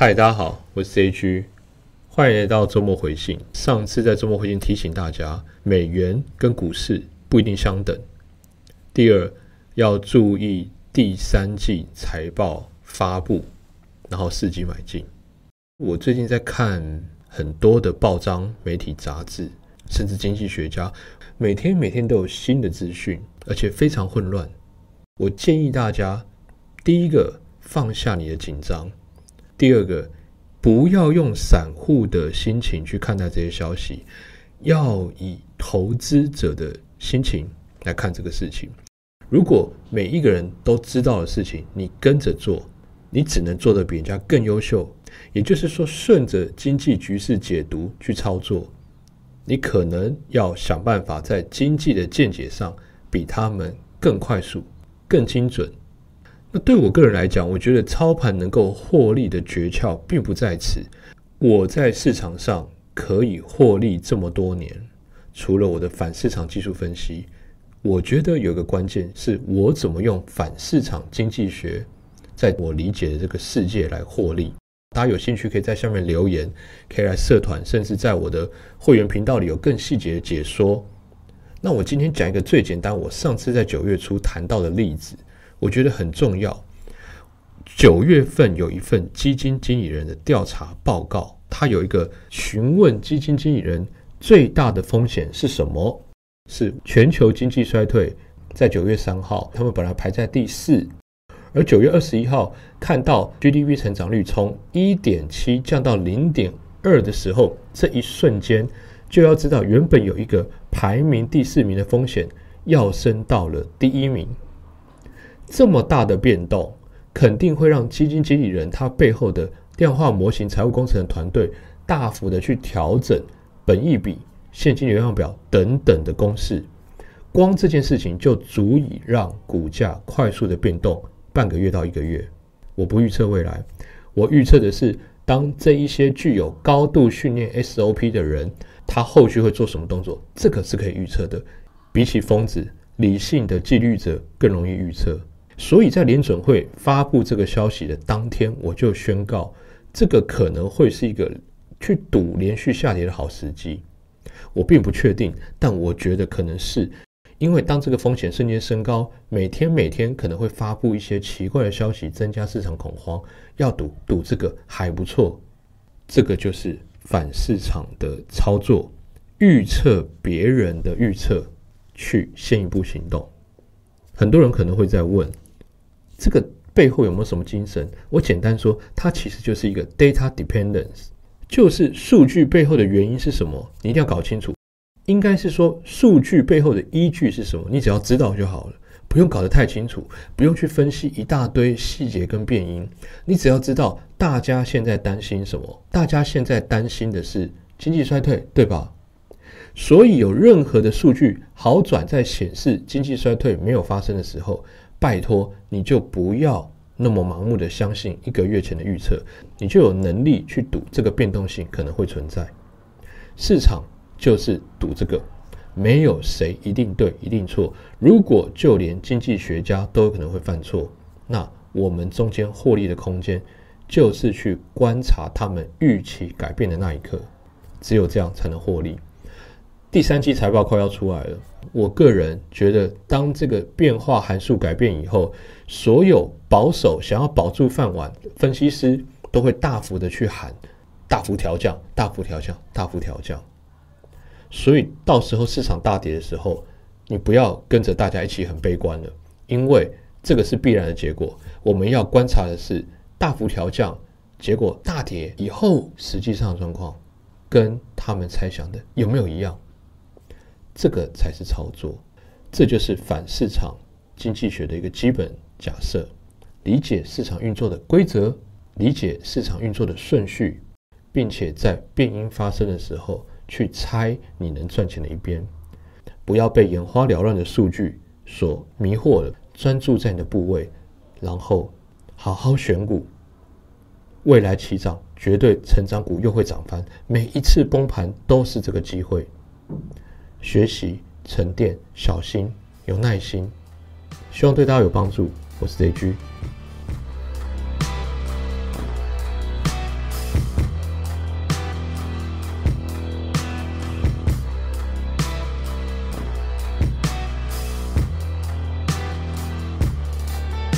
嗨，大家好，我是 C G，欢迎来到周末回信。上次在周末回信提醒大家，美元跟股市不一定相等。第二，要注意第三季财报发布，然后伺机买进。我最近在看很多的报章、媒体、杂志，甚至经济学家，每天每天都有新的资讯，而且非常混乱。我建议大家，第一个放下你的紧张，第二个不要用散户的心情去看待这些消息，要以投资者的心情来看这个事情。如果每一个人都知道的事情，你跟着做，你只能做得比人家更优秀。也就是说，顺着经济局势解读去操作，你可能要想办法在经济的见解上比他们更快速、更精准。那对我个人来讲，我觉得操盘能够获利的诀窍并不在此。我在市场上可以获利这么多年，除了我的反市场技术分析，我觉得有个关键是我怎么用反市场经济学，在我理解的这个世界来获利。大家有兴趣可以在下面留言，可以来社团，甚至在我的会员频道里有更细节的解说。那我今天讲一个最简单，我上次在九月初谈到的例子，我觉得很重要。九月份有一份基金经理人的调查报告，他有一个询问基金经理人最大的风险是什么？是全球经济衰退。在九月三号，他们本来排在第四。而九月二十一号看到 GDP 成长率从一点七降到零点二的时候，这一瞬间就要知道，原本有一个排名第四名的风险，要升到了第一名。这么大的变动，肯定会让基金经理人他背后的量化模型、财务工程的团队大幅的去调整本益比、现金流量表等等的公式。光这件事情就足以让股价快速的变动。半个月到一个月，我不预测未来，我预测的是，当这一些具有高度训练 SOP 的人，他后续会做什么动作，这个是可以预测的。比起疯子，理性的纪律者更容易预测。所以在联准会发布这个消息的当天，我就宣告，这个可能会是一个去赌连续下跌的好时机。我并不确定，但我觉得可能是。因为当这个风险瞬间升高，每天每天可能会发布一些奇怪的消息，增加市场恐慌。要赌赌这个还不错，这个就是反市场的操作，预测别人的预测，去先一步行动。很多人可能会在问，这个背后有没有什么精神？我简单说，它其实就是一个 data dependence，就是数据背后的原因是什么，你一定要搞清楚。应该是说，数据背后的依据是什么？你只要知道就好了，不用搞得太清楚，不用去分析一大堆细节跟变因。你只要知道大家现在担心什么，大家现在担心的是经济衰退，对吧？所以有任何的数据好转在显示经济衰退没有发生的时候，拜托你就不要那么盲目的相信一个月前的预测，你就有能力去赌这个变动性可能会存在市场。就是赌这个，没有谁一定对一定错。如果就连经济学家都有可能会犯错，那我们中间获利的空间就是去观察他们预期改变的那一刻，只有这样才能获利。第三季财报快要出来了，我个人觉得，当这个变化函数改变以后，所有保守想要保住饭碗分析师都会大幅的去喊大幅调降、大幅调降、大幅调降。所以到时候市场大跌的时候，你不要跟着大家一起很悲观了，因为这个是必然的结果。我们要观察的是大幅调降，结果大跌以后实际上状况跟他们猜想的有没有一样？这个才是操作，这就是反市场经济学的一个基本假设。理解市场运作的规则，理解市场运作的顺序，并且在变因发生的时候。去猜你能赚钱的一边，不要被眼花缭乱的数据所迷惑了，专注在你的部位，然后好好选股。未来起涨，绝对成长股又会涨翻，每一次崩盘都是这个机会。学习沉淀，小心有耐心，希望对大家有帮助。我是 J G。